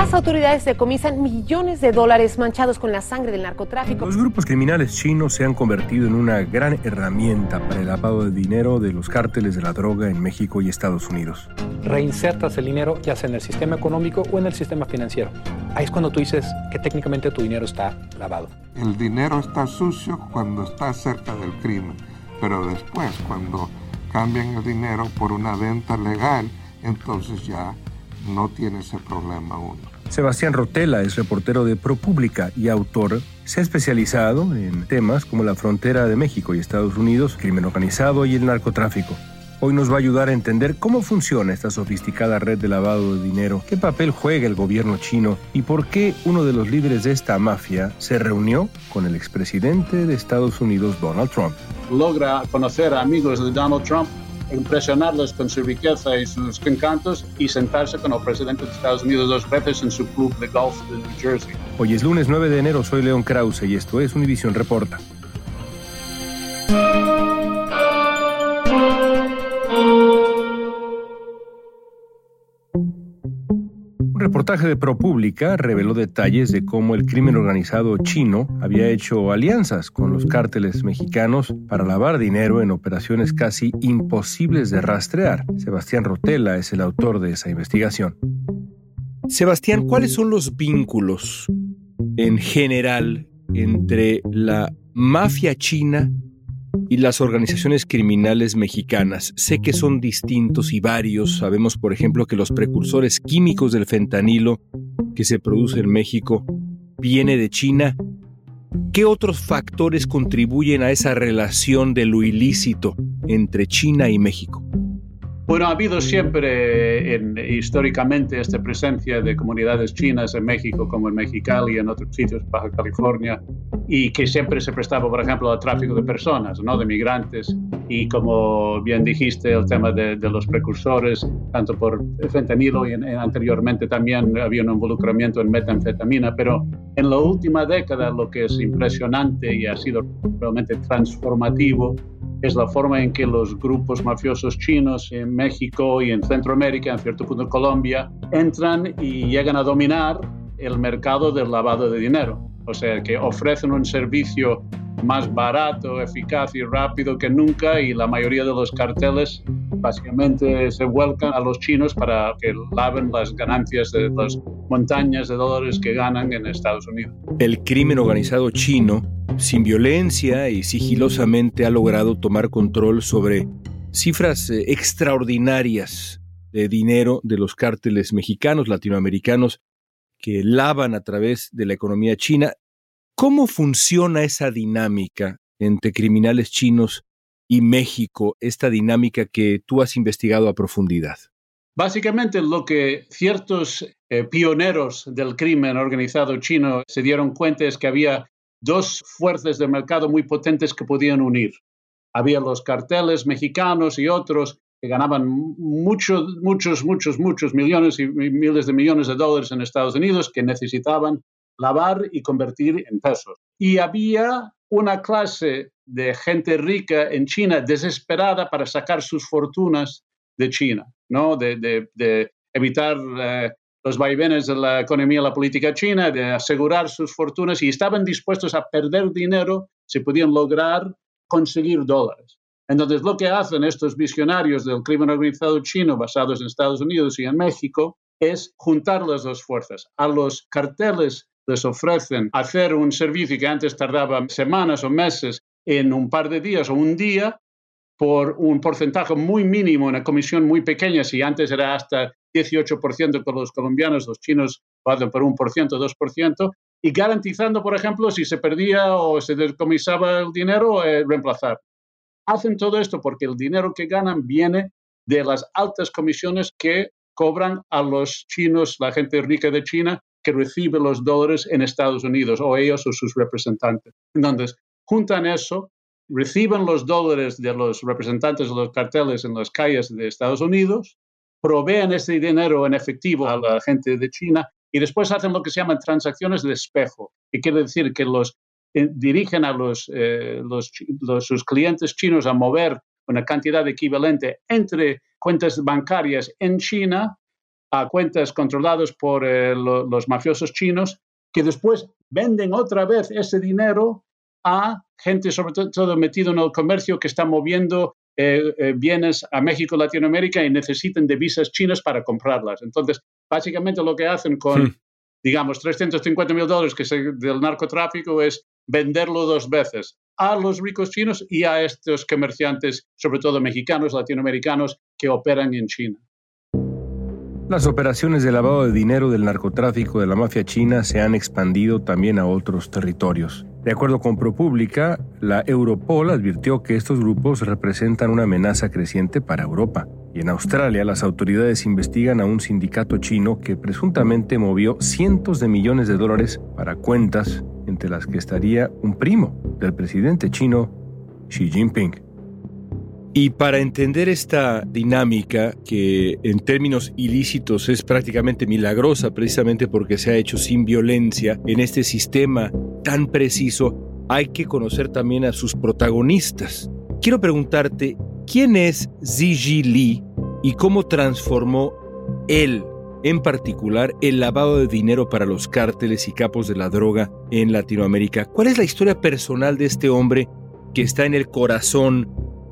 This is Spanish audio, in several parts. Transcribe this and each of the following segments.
Las autoridades decomisan millones de dólares manchados con la sangre del narcotráfico. Los grupos criminales chinos se han convertido en una gran herramienta para el lavado de dinero de los cárteles de la droga en México y Estados Unidos. Reinsertas el dinero ya sea en el sistema económico o en el sistema financiero. Ahí es cuando tú dices que técnicamente tu dinero está lavado. El dinero está sucio cuando está cerca del crimen, pero después cuando cambian el dinero por una venta legal, entonces ya no tiene ese problema uno. Sebastián Rotela es reportero de ProPublica y autor. Se ha especializado en temas como la frontera de México y Estados Unidos, crimen organizado y el narcotráfico. Hoy nos va a ayudar a entender cómo funciona esta sofisticada red de lavado de dinero, qué papel juega el gobierno chino y por qué uno de los líderes de esta mafia se reunió con el expresidente de Estados Unidos, Donald Trump. Logra conocer a amigos de Donald Trump impresionarles con su riqueza y sus encantos y sentarse con el presidente de Estados Unidos dos veces en su club de golf de New Jersey. Hoy es lunes 9 de enero, soy León Krause y esto es Univision Reporta. Reportaje de ProPublica reveló detalles de cómo el crimen organizado chino había hecho alianzas con los cárteles mexicanos para lavar dinero en operaciones casi imposibles de rastrear. Sebastián Rotela es el autor de esa investigación. Sebastián, ¿cuáles son los vínculos en general entre la mafia china y las organizaciones criminales mexicanas. Sé que son distintos y varios. Sabemos, por ejemplo, que los precursores químicos del fentanilo que se produce en México viene de China. ¿Qué otros factores contribuyen a esa relación de lo ilícito entre China y México? Bueno, ha habido siempre en, históricamente esta presencia de comunidades chinas en México, como en Mexicali y en otros sitios, Baja California, y que siempre se prestaba, por ejemplo, al tráfico de personas, ¿no? de migrantes, y como bien dijiste, el tema de, los precursores, tanto por fentanilo y anteriormente también había un involucramiento en metanfetamina, pero en la última década lo que es impresionante y ha sido realmente transformativo es la forma en que los grupos mafiosos chinos en México y en Centroamérica, en cierto punto en Colombia, entran y llegan a dominar el mercado del lavado de dinero. O sea, que ofrecen un servicio más barato, eficaz y rápido que nunca y la mayoría de los carteles básicamente se vuelcan a los chinos para que laven las ganancias de las montañas de dólares que ganan en Estados Unidos. El crimen organizado chino, sin violencia y sigilosamente, ha logrado tomar control sobre cifras eh, extraordinarias de dinero de los cárteles mexicanos, latinoamericanos, que lavan a través de la economía china. ¿Cómo funciona esa dinámica entre criminales chinos y México, esta dinámica que tú has investigado a profundidad? Básicamente lo que ciertos eh, pioneros del crimen organizado chino se dieron cuenta es que había dos fuerzas de mercado muy potentes que podían unir. Había los carteles mexicanos y otros que ganaban muchos, muchos, muchos, muchos millones y miles de millones de dólares en Estados Unidos, que necesitaban lavar y convertir en pesos. Y había una clase de gente rica en China desesperada para sacar sus fortunas de China, ¿no? de, evitar eh, los vaivenes de la economía y la política china, de asegurar sus fortunas y estaban dispuestos a perder dinero si podían lograr conseguir dólares. Entonces, lo que hacen estos visionarios del crimen organizado chino basados en Estados Unidos y en México es juntar las dos fuerzas. A los carteles les ofrecen hacer un servicio que antes tardaba semanas o meses en un par de días o un día por un porcentaje muy mínimo, una comisión muy pequeña, si antes era hasta 18% con los colombianos, los chinos van por un por ciento, dos por ciento, y garantizando, por ejemplo, si se perdía o se descomisaba el dinero, eh, reemplazar. Hacen todo esto porque el dinero que ganan viene de las altas comisiones que cobran a los chinos, la gente rica de China, que recibe los dólares en Estados Unidos, o ellos o sus representantes. Entonces, juntan eso, reciben los dólares de los representantes de los carteles en las calles de Estados Unidos, proveen ese dinero en efectivo a la gente de China y después hacen lo que se llaman transacciones de espejo, que quiere decir que los eh, dirigen a los, eh, los, sus clientes chinos a mover una cantidad equivalente entre cuentas bancarias en China a cuentas controladas por eh, los mafiosos chinos, que después venden otra vez ese dinero a gente sobre todo metido en el comercio que está moviendo eh, eh, bienes a México, Latinoamérica y necesitan divisas chinas para comprarlas. Entonces, básicamente lo que hacen con, hmm. digamos, 350 mil dólares que es del narcotráfico es venderlo dos veces a los ricos chinos y a estos comerciantes, sobre todo mexicanos, latinoamericanos, que operan en China. Las operaciones de lavado de dinero del narcotráfico de la mafia china se han expandido también a otros territorios. De acuerdo con ProPublica, la Europol advirtió que estos grupos representan una amenaza creciente para Europa. Y en Australia las autoridades investigan a un sindicato chino que presuntamente movió cientos de millones de dólares para cuentas entre las que estaría un primo del presidente chino Xi Jinping. Y para entender esta dinámica, que en términos ilícitos es prácticamente milagrosa, precisamente porque se ha hecho sin violencia, en este sistema tan preciso, hay que conocer también a sus protagonistas. Quiero preguntarte, ¿quién es Ziji Li y cómo transformó él, en particular, el lavado de dinero para los cárteles y capos de la droga en Latinoamérica? ¿Cuál es la historia personal de este hombre que está en el corazón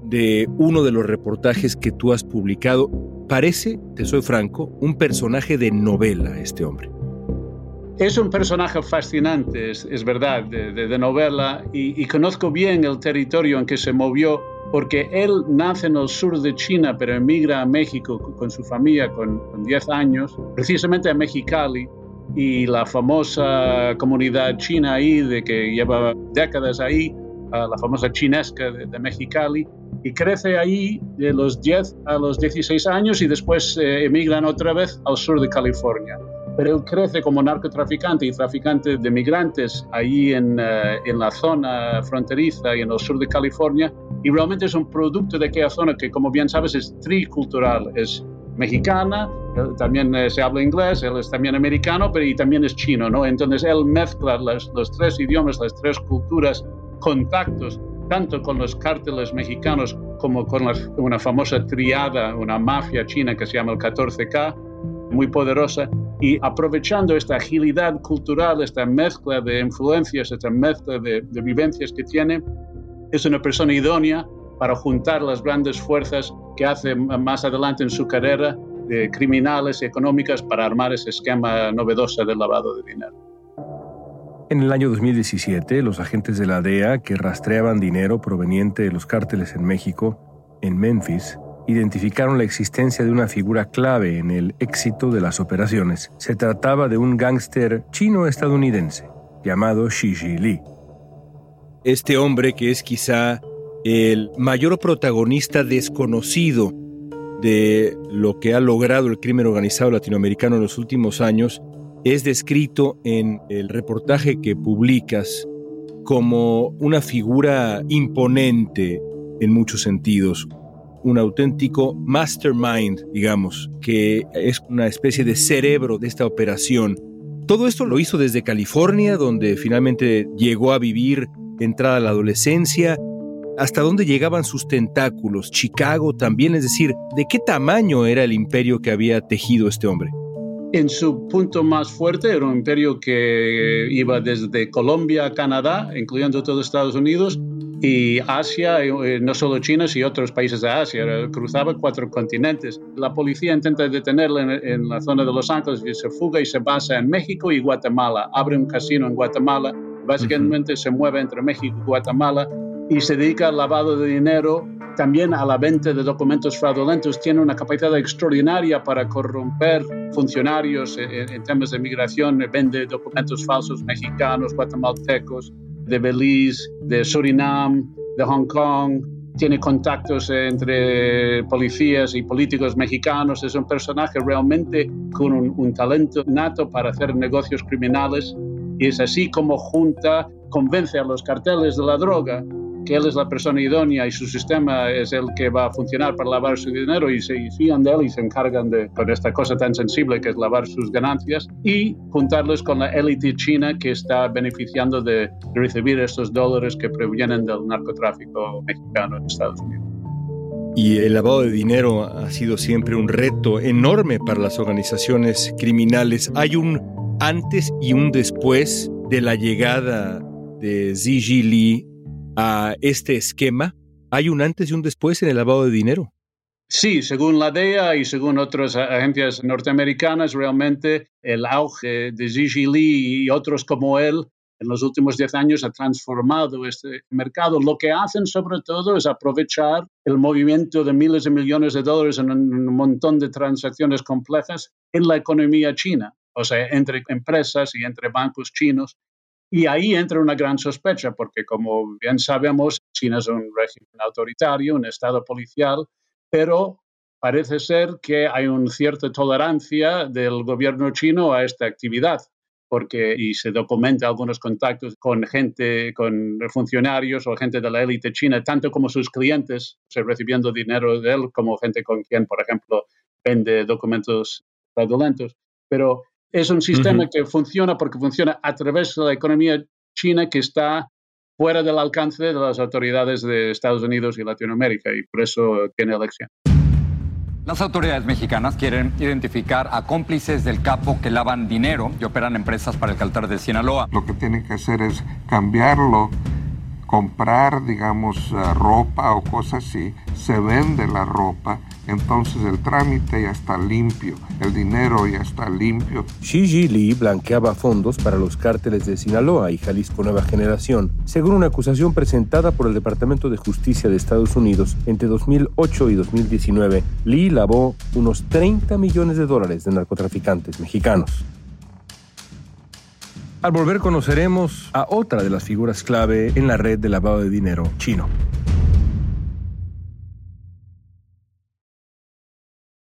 de uno de los reportajes que tú has publicado. Parece, te soy franco, un personaje de novela este hombre. Es un personaje fascinante, es, verdad, de, novela, y, conozco bien el territorio en que se movió, porque él nace en el sur de China, pero emigra a México con su familia con, con 10 años, precisamente a Mexicali, y la famosa comunidad china ahí, de que lleva décadas ahí, la famosa chinesca de Mexicali, y crece ahí de los 10 a los 16 años y después eh, emigran otra vez al sur de California. Pero él crece como narcotraficante y traficante de migrantes ahí en, eh, en la zona fronteriza y en el sur de California y realmente es un producto de aquella zona que como bien sabes es tricultural, es mexicana, también eh, se habla inglés, él es también americano, pero y también es chino, ¿no? Entonces él mezcla los tres idiomas, las tres culturas, contactos tanto con los cárteles mexicanos como con una famosa triada, una mafia china que se llama el 14K, muy poderosa, y aprovechando esta agilidad cultural, esta mezcla de influencias, esta mezcla de, vivencias que tiene, es una persona idónea para juntar las grandes fuerzas que hace más adelante en su carrera de criminales y económicas para armar ese esquema novedoso del lavado de dinero. En el año 2017, los agentes de la DEA que rastreaban dinero proveniente de los cárteles en México, en Memphis, identificaron la existencia de una figura clave en el éxito de las operaciones. Se trataba de un gángster chino-estadounidense llamado Xi Li. Este hombre que es quizá el mayor protagonista desconocido de lo que ha logrado el crimen organizado latinoamericano en los últimos años, es descrito en el reportaje que publicas como una figura imponente en muchos sentidos, un auténtico mastermind, digamos, que es una especie de cerebro de esta operación. Todo esto lo hizo desde California, donde finalmente llegó a vivir entrada la adolescencia, hasta dónde llegaban sus tentáculos, Chicago también, es decir, de qué tamaño era el imperio que había tejido este hombre. En su punto más fuerte era un imperio que iba desde Colombia a Canadá, incluyendo todo Estados Unidos, y Asia, eh, no solo China, sino otros países de Asia. Cruzaba cuatro continentes. La policía intenta detenerle en, la zona de Los Ángeles y se fuga y se basa en México y Guatemala. Abre un casino en Guatemala. Básicamente se mueve entre México y Guatemala y se dedica al lavado de dinero, también a la venta de documentos fraudulentos. Tiene una capacidad extraordinaria para corromper funcionarios en, temas de migración. Vende documentos falsos mexicanos, guatemaltecos de Belice, de Surinam, de Hong Kong, tiene contactos entre policías y políticos mexicanos, es un personaje realmente con un, talento nato para hacer negocios criminales y es así como junta, convence a los carteles de la droga que él es la persona idónea y su sistema es el que va a funcionar para lavar su dinero y se fían de él y se encargan de con esta cosa tan sensible que es lavar sus ganancias y juntarlos con la élite china que está beneficiando de, recibir estos dólares que provienen del narcotráfico mexicano en Estados Unidos. Y el lavado de dinero ha sido siempre un reto enorme para las organizaciones criminales. Hay un antes y un después de la llegada de Xi Li a este esquema, ¿hay un antes y un después en el lavado de dinero? Sí, según la DEA y según otras agencias norteamericanas, realmente el auge de Xi Li y otros como él en los últimos 10 años ha transformado este mercado. Lo que hacen sobre todo es aprovechar el movimiento de miles de millones de dólares en un montón de transacciones complejas en la economía china, o sea, entre empresas y entre bancos chinos y ahí entra una gran sospecha, porque como bien sabemos, China es un régimen autoritario, un estado policial, pero parece ser que hay una cierta tolerancia del gobierno chino a esta actividad, porque y se documenta algunos contactos con gente, con funcionarios o gente de la élite china, tanto como sus clientes, recibiendo dinero de él, como gente con quien, por ejemplo, vende documentos fraudulentos. Pero es un sistema que funciona porque funciona a través de la economía china que está fuera del alcance de las autoridades de Estados Unidos y Latinoamérica y por eso tiene elección. Las autoridades mexicanas quieren identificar a cómplices del capo que lavan dinero y operan empresas para el caltar de Sinaloa. Lo que tienen que hacer es cambiarlo comprar, digamos, eh, ropa o cosas así, se vende la ropa, entonces el trámite ya está limpio, el dinero ya está limpio. Xi Li blanqueaba fondos para los cárteles de Sinaloa y Jalisco Nueva Generación, según una acusación presentada por el Departamento de Justicia de Estados Unidos entre 2008 y 2019. Li lavó unos 30 millones de dólares de narcotraficantes mexicanos. Al volver conoceremos a otra de las figuras clave en la red de lavado de dinero chino.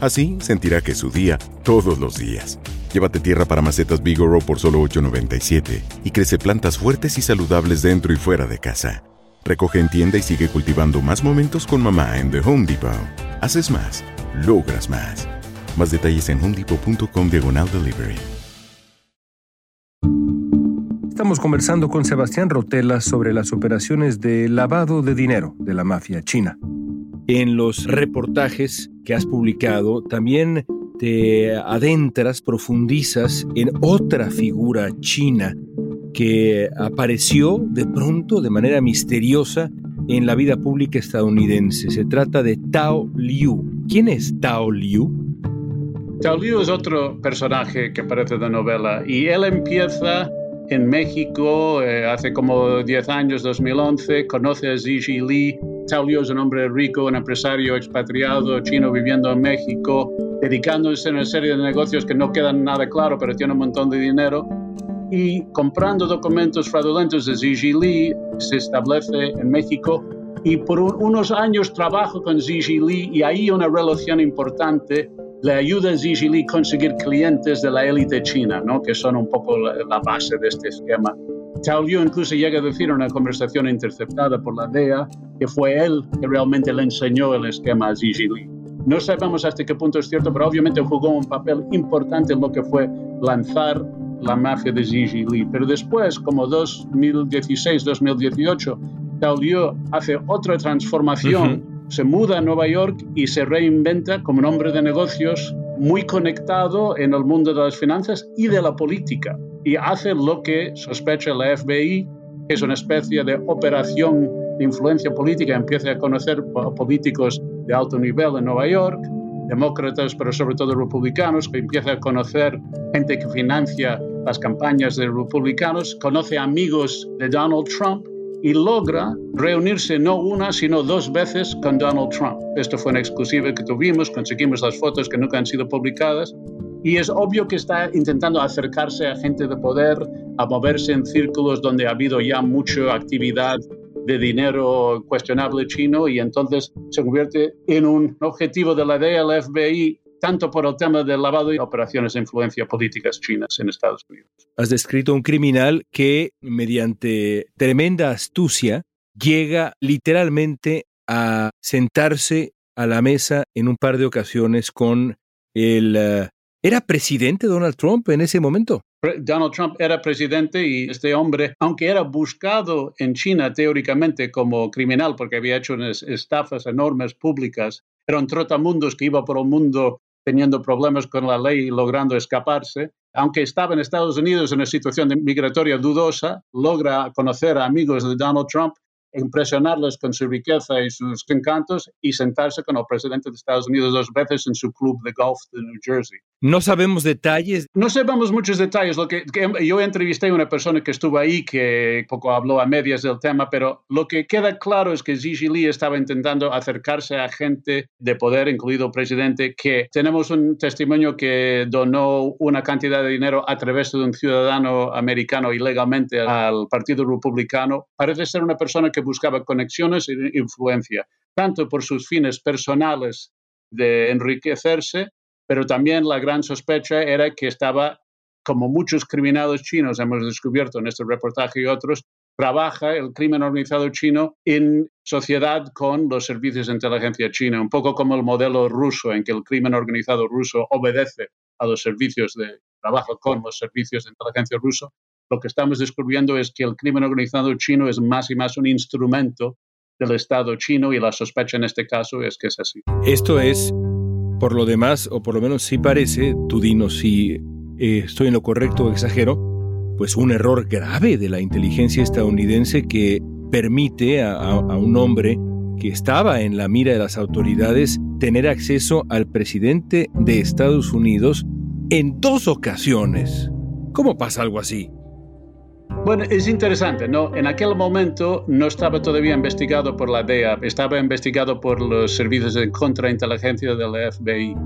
Así sentirá que es su día todos los días. Llévate tierra para macetas Bigoro por solo $8.97 y crece plantas fuertes y saludables dentro y fuera de casa. Recoge en tienda y sigue cultivando más momentos con mamá en The Home Depot. Haces más, logras más. Más detalles en homedepot.com diagonal delivery. Estamos conversando con Sebastián Rotela sobre las operaciones de lavado de dinero de la mafia china. En los reportajes que has publicado, también te adentras, profundizas en otra figura china que apareció de pronto, de manera misteriosa, en la vida pública estadounidense. Se trata de Tao Liu. ¿Quién es Tao Liu? Tao Liu es otro personaje que aparece de novela y él empieza en México eh, hace como 10 años, 2011, conoce a Xi Li. Tao Liu es un hombre rico, un empresario expatriado chino viviendo en México, dedicándose a una serie de negocios que no quedan nada claro, pero tiene un montón de dinero. Y comprando documentos fraudulentos de Xi Li, se establece en México y por unos años trabaja con Xi Li y ahí una relación importante le ayuda a Xi Li conseguir clientes de la élite china, ¿no? que son un poco la, base de este esquema. Tao Liu incluso llega a decir en una conversación interceptada por la DEA que fue él que realmente le enseñó el esquema a Xi. No sabemos hasta qué punto es cierto, pero obviamente jugó un papel importante en lo que fue lanzar la mafia de Xi Li. Pero después, como 2016-2018, Tao Liu hace otra transformación, se muda a Nueva York y se reinventa como un hombre de negocios muy conectado en el mundo de las finanzas y de la política. Y hace lo que sospecha la FBI, que es una especie de operación de influencia política. Empieza a conocer políticos de alto nivel en Nueva York, demócratas, pero sobre todo republicanos, que empieza a conocer gente que financia las campañas de republicanos, conoce amigos de Donald Trump y logra reunirse no una, sino dos veces con Donald Trump. Esto fue una exclusiva que tuvimos, conseguimos las fotos que nunca han sido publicadas y es obvio que está intentando acercarse a gente de poder, a moverse en círculos donde ha habido ya mucha actividad de dinero cuestionable chino y entonces se convierte en un objetivo de la DEA, el FBI, tanto por el tema del lavado y operaciones de influencia políticas chinas en Estados Unidos. Has descrito un criminal que, mediante tremenda astucia, llega literalmente a sentarse a la mesa en un par de ocasiones con el... Uh, ¿Era presidente Donald Trump en ese momento? Donald Trump era presidente y este hombre, aunque era buscado en China teóricamente como criminal porque había hecho unas estafas enormes públicas, era un trotamundos que iba por el mundo teniendo problemas con la ley y logrando escaparse, aunque estaba en Estados Unidos en una situación migratoria dudosa, logra conocer a amigos de Donald Trump impresionarles con su riqueza y sus encantos y sentarse con el presidente de Estados Unidos dos veces en su club de golf de New Jersey. No sabemos detalles. No sabemos muchos detalles. Lo que, yo entrevisté a una persona que estuvo ahí que poco habló a medias del tema, pero lo que queda claro es que Xi Li estaba intentando acercarse a gente de poder, incluido el presidente, que tenemos un testimonio que donó una cantidad de dinero a través de un ciudadano americano ilegalmente al Partido Republicano. Parece ser una persona que buscaba conexiones e influencia, tanto por sus fines personales de enriquecerse, pero también la gran sospecha era que estaba, como muchos criminales chinos hemos descubierto en este reportaje y otros, trabaja el crimen organizado chino en sociedad con los servicios de inteligencia china, un poco como el modelo ruso, en que el crimen organizado ruso obedece a los servicios de trabajo con los servicios de inteligencia ruso lo que estamos descubriendo es que el crimen organizado chino es más y más un instrumento del Estado chino y la sospecha en este caso es que es así. Esto es, por lo demás, o por lo menos sí parece, tú dinos si eh, estoy en lo correcto o exagero, pues un error grave de la inteligencia estadounidense que permite a, a un hombre que estaba en la mira de las autoridades tener acceso al presidente de Estados Unidos en dos ocasiones. ¿Cómo pasa algo así? Bueno, es interesante, ¿no? En aquel momento no estaba todavía investigado por la DEA, estaba investigado por los servicios de contrainteligencia del FBI.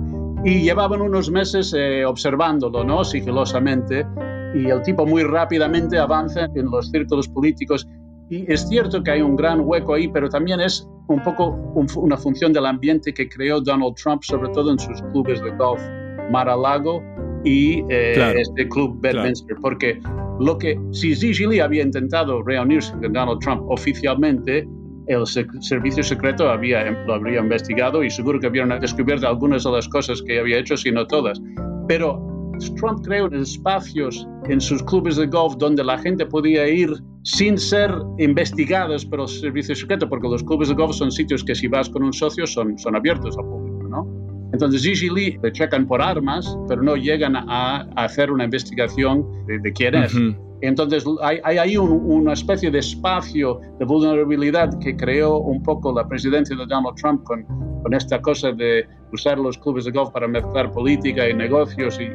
Y llevaban unos meses eh, observándolo, ¿no? Sigilosamente. Y el tipo muy rápidamente avanza en los círculos políticos. Y es cierto que hay un gran hueco ahí, pero también es un poco una función del ambiente que creó Donald Trump, sobre todo en sus clubes de golf, Mar-a-Lago y eh, este club Bedminster, porque lo que si Xi Li había intentado reunirse con Donald Trump oficialmente, el servicio secreto había, lo habría investigado y seguro que hubieran descubierto algunas de las cosas que había hecho, si no todas. Pero Trump creó espacios en sus clubes de golf donde la gente podía ir sin ser investigados por el servicio secreto, porque los clubes de golf son sitios que si vas con un socio son, son abiertos al público. Entonces Gigi Lee le checan por armas, pero no llegan a, hacer una investigación de, quién es. Entonces hay, hay ahí una especie de espacio de vulnerabilidad que creó un poco la presidencia de Donald Trump con, con esta cosa de usar los clubes de golf para mezclar política y negocios y,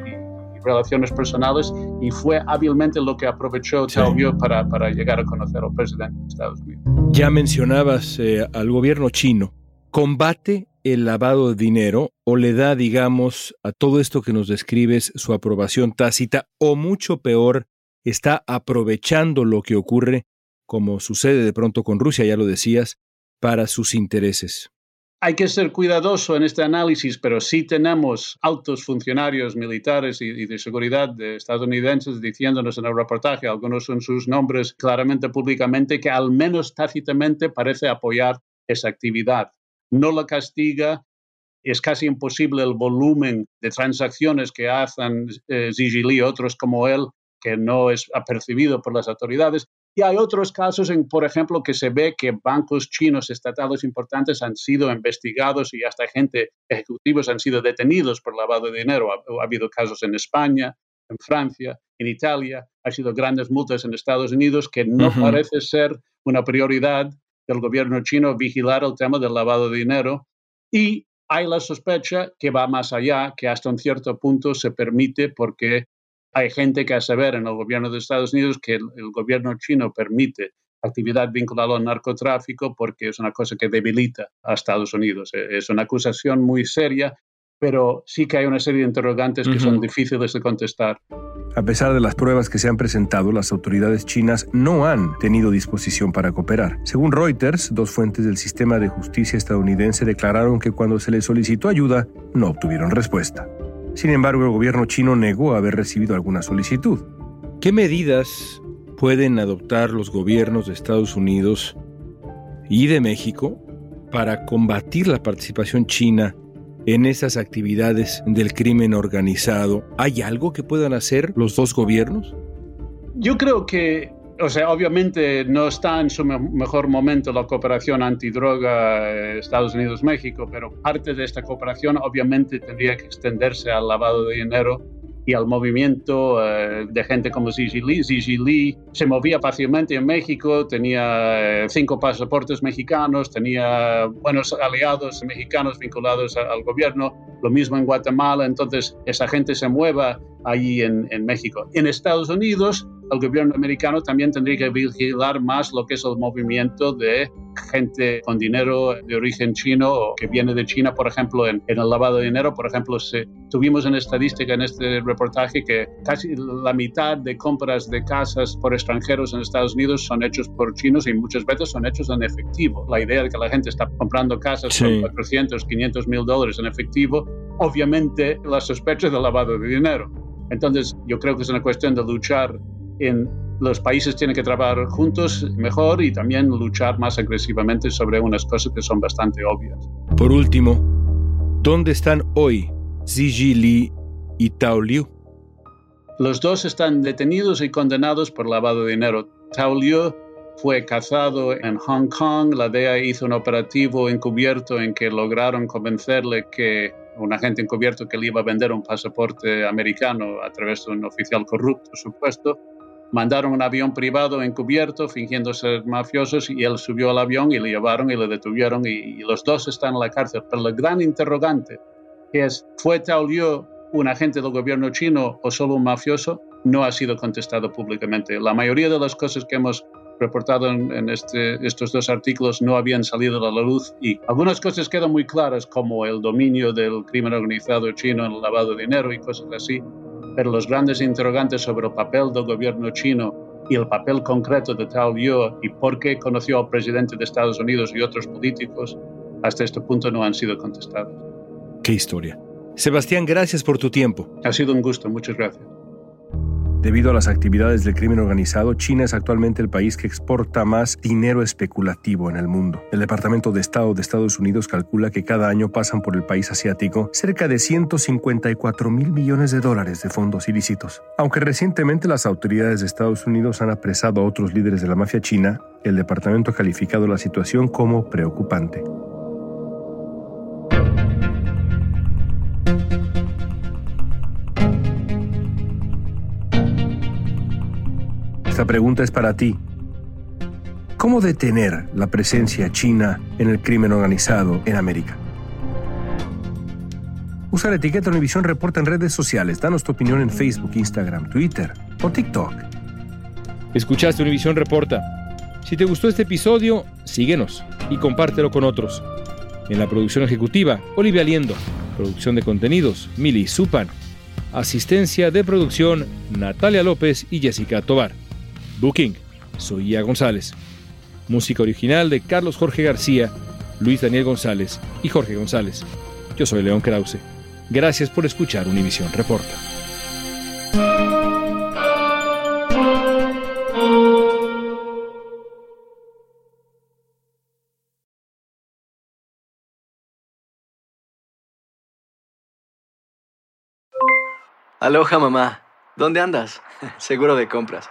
relaciones personales y fue hábilmente lo que aprovechó sí. para, para llegar a conocer al presidente de Estados Unidos. Ya mencionabas eh, al gobierno chino. ¿Combate el lavado de dinero o le da, digamos, a todo esto que nos describes su aprobación tácita o mucho peor, está aprovechando lo que ocurre, como sucede de pronto con Rusia, ya lo decías, para sus intereses? Hay que ser cuidadoso en este análisis, pero sí tenemos altos funcionarios militares y, de seguridad de estadounidenses diciéndonos en el reportaje, algunos son sus nombres claramente públicamente, que al menos tácitamente parece apoyar esa actividad. No la castiga, es casi imposible el volumen de transacciones que hacen eh, Xi y otros como él, que no es apercibido por las autoridades, y hay otros casos, en, por ejemplo, que se ve que bancos chinos estatales importantes han sido investigados y hasta gente, ejecutivos han sido detenidos por lavado de dinero. Ha, ha habido casos en España, en Francia, en Italia, ha sido grandes multas en Estados Unidos que no uh -huh. parece ser una prioridad del gobierno chino vigilar el tema del lavado de dinero. Y hay la sospecha que va más allá, que hasta un cierto punto se permite porque hay gente que asevera en el gobierno de Estados Unidos que el, el, gobierno chino permite actividad vinculada al narcotráfico porque es una cosa que debilita a Estados Unidos. Es una acusación muy seria, pero sí que hay una serie de interrogantes que uh -huh. son difíciles de contestar. A pesar de las pruebas que se han presentado, las autoridades chinas no han tenido disposición para cooperar. Según Reuters, dos fuentes del sistema de justicia estadounidense declararon que cuando se les solicitó ayuda, no obtuvieron respuesta. Sin embargo, el gobierno chino negó haber recibido alguna solicitud. ¿Qué medidas pueden adoptar los gobiernos de Estados Unidos y de México para combatir la participación china en esas actividades del crimen organizado? ¿Hay algo que puedan hacer los dos gobiernos? Yo creo que o sea, obviamente no está en su me mejor momento la cooperación antidroga eh, Estados Unidos-México, pero parte de esta cooperación obviamente tendría que extenderse al lavado de dinero y al movimiento eh, de gente como Zizi Lee. Se movía fácilmente en México, tenía eh, cinco pasaportes mexicanos, tenía buenos aliados mexicanos vinculados al gobierno, lo mismo en Guatemala, entonces esa gente se mueva allí en, en México. En Estados Unidos, el gobierno americano también tendría que vigilar más lo que es el movimiento de gente con dinero de origen chino o que viene de China, por ejemplo, en, en el lavado de dinero. Por ejemplo, se, tuvimos en estadística en este reportaje que casi la mitad de compras de casas por extranjeros en Estados Unidos son hechos por chinos y muchas veces son hechos en efectivo. La idea de que la gente está comprando casas sí. por 400, 500 mil dólares en efectivo, obviamente la sospecha de lavado de dinero. Entonces, yo creo que es una cuestión de luchar en los países tienen que trabajar juntos mejor y también luchar más agresivamente sobre unas cosas que son bastante obvias. Por último, ¿dónde están hoy Xi Li y Tao Liu? Los dos están detenidos y condenados por lavado de dinero. Tao Liu fue cazado en Hong Kong. La DEA hizo un operativo encubierto en que lograron convencerle que un agente encubierto que le iba a vender un pasaporte americano a través de un oficial corrupto, supuesto. Mandaron un avión privado encubierto fingiendo ser mafiosos y él subió al avión y le llevaron y le detuvieron y, los dos están en la cárcel. Pero el gran interrogante es, ¿fue Tao Liu un agente del gobierno chino o solo un mafioso? No ha sido contestado públicamente. La mayoría de las cosas que hemos reportado en, en este, estos dos artículos no habían salido a la luz y algunas cosas quedan muy claras como el dominio del crimen organizado chino en el lavado de dinero y cosas así, pero los grandes interrogantes sobre el papel del gobierno chino y el papel concreto de Tao Liu y por qué conoció al presidente de Estados Unidos y otros políticos hasta este punto no han sido contestados. Qué historia. Sebastián, gracias por tu tiempo. Ha sido un gusto, muchas gracias. Debido a las actividades del crimen organizado, China es actualmente el país que exporta más dinero especulativo en el mundo. El Departamento de Estado de Estados Unidos calcula que cada año pasan por el país asiático cerca de 154 mil millones de dólares de fondos ilícitos. Aunque recientemente las autoridades de Estados Unidos han apresado a otros líderes de la mafia china, el departamento ha calificado la situación como preocupante. Esta pregunta es para ti. ¿Cómo detener la presencia china en el crimen organizado en América? Usa la etiqueta Univisión Reporta en redes sociales. Danos tu opinión en Facebook, Instagram, Twitter o TikTok. Escuchaste Univisión Reporta. Si te gustó este episodio, síguenos y compártelo con otros. En la producción ejecutiva, Olivia Liendo. Producción de contenidos, Mili Supan. Asistencia de producción, Natalia López y Jessica Tobar. Booking, Soía González. Música original de Carlos Jorge García, Luis Daniel González y Jorge González. Yo soy León Krause. Gracias por escuchar Univisión Reporta. Aloha mamá, ¿dónde andas? Seguro de compras.